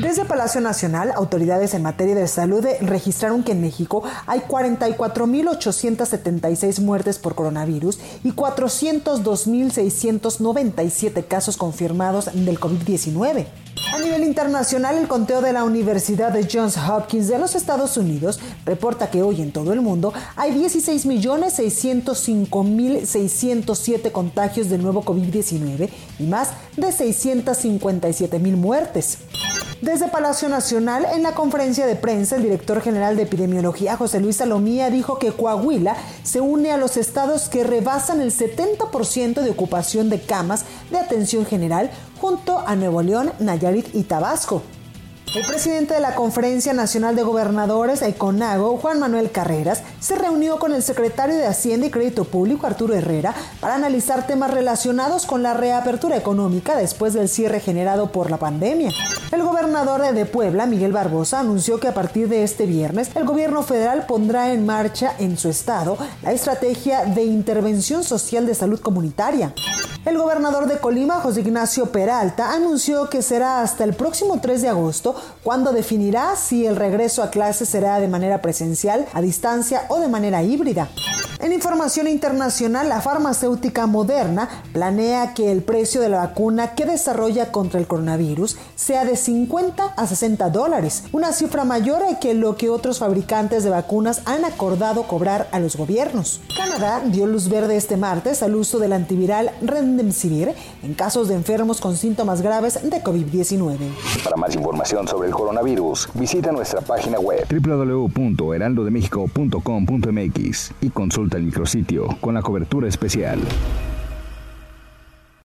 Desde Palacio Nacional, autoridades en materia de salud registraron que en México hay 44.876 muertes por coronavirus y 402.697 casos confirmados del COVID-19. A nivel internacional, el conteo de la Universidad de Johns Hopkins de los Estados Unidos reporta que hoy en todo el mundo hay 16.605.607 contagios del nuevo COVID-19 y más de 657.000 muertes. Desde Palacio Nacional, en la conferencia de prensa, el director general de epidemiología, José Luis Salomía, dijo que Coahuila se une a los estados que rebasan el 70% de ocupación de camas de atención general junto a Nuevo León, Nayarit y Tabasco. El presidente de la Conferencia Nacional de Gobernadores, CONAGO, Juan Manuel Carreras, se reunió con el secretario de Hacienda y Crédito Público, Arturo Herrera, para analizar temas relacionados con la reapertura económica después del cierre generado por la pandemia. El gobernador de Puebla, Miguel Barbosa, anunció que a partir de este viernes el gobierno federal pondrá en marcha en su estado la estrategia de intervención social de salud comunitaria. El gobernador de Colima, José Ignacio Peralta, anunció que será hasta el próximo 3 de agosto cuando definirá si el regreso a clases será de manera presencial, a distancia o de manera híbrida. En información internacional, la farmacéutica Moderna planea que el precio de la vacuna que desarrolla contra el coronavirus sea de 50 a 60 dólares, una cifra mayor que lo que otros fabricantes de vacunas han acordado cobrar a los gobiernos. Canadá dio luz verde este martes al uso del antiviral Remdesivir en casos de enfermos con síntomas graves de COVID-19. Para más información sobre el coronavirus, visita nuestra página web www.heraldodemexico.com.mx y consulta el micrositio con la cobertura especial.